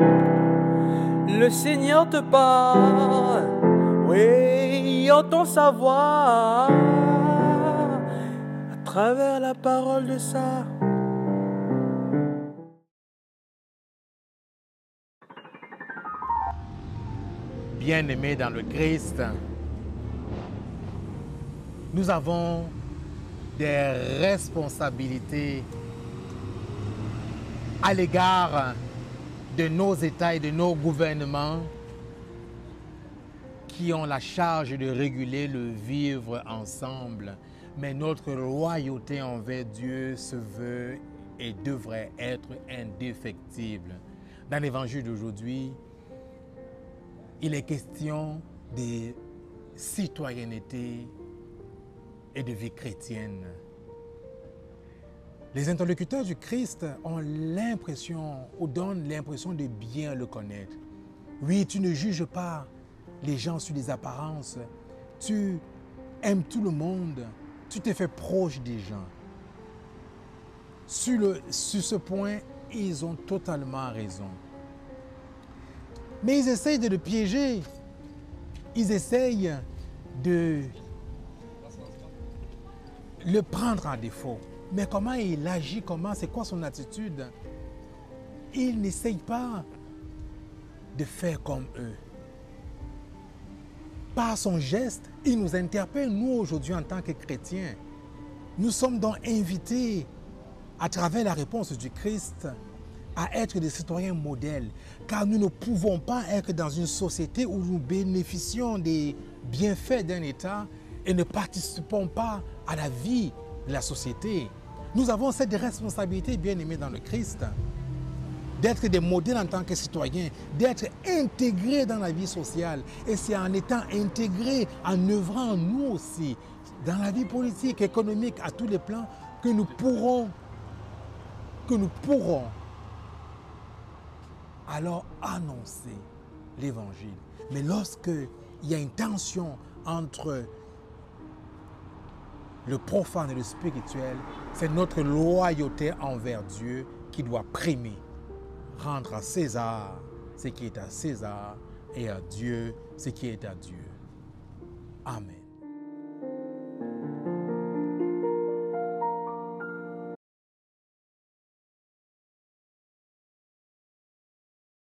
Le Seigneur te parle, oui, entend sa voix à travers la parole de ça. Bien-aimés dans le Christ, nous avons des responsabilités à l'égard de nos États et de nos gouvernements qui ont la charge de réguler le vivre ensemble. Mais notre loyauté envers Dieu se veut et devrait être indéfectible. Dans l'évangile d'aujourd'hui, il est question de citoyenneté et de vie chrétienne. Les interlocuteurs du Christ ont l'impression ou donnent l'impression de bien le connaître. Oui, tu ne juges pas les gens sur les apparences. Tu aimes tout le monde. Tu te fais proche des gens. Sur, ce point, ils ont totalement raison. Mais ils essayent de le piéger. Ils essayent de le prendre en défaut. Mais comment il agit, comment, c'est quoi son attitude? Il n'essaye pas de faire comme eux. Par son geste, il nous interpelle, nous aujourd'hui en tant que chrétiens. Nous sommes donc invités, à travers la réponse du Christ, à être des citoyens modèles, car nous ne pouvons pas être dans une société où nous bénéficions des bienfaits d'un État et ne participons pas à la vie de la société. Nous avons cette responsabilité, bien aimée dans le Christ, d'être des modèles en tant que citoyens, d'être intégrés dans la vie sociale. Et c'est en étant intégrés, en œuvrant nous aussi, dans la vie politique, économique, à tous les plans, que nous pourrons, que nous pourrons alors annoncer l'évangile. Mais lorsque il y a une tension entre le profane et le spirituel, c'est notre loyauté envers Dieu qui doit primer. Rendre à César ce qui est à César et à Dieu ce qui est à Dieu. Amen.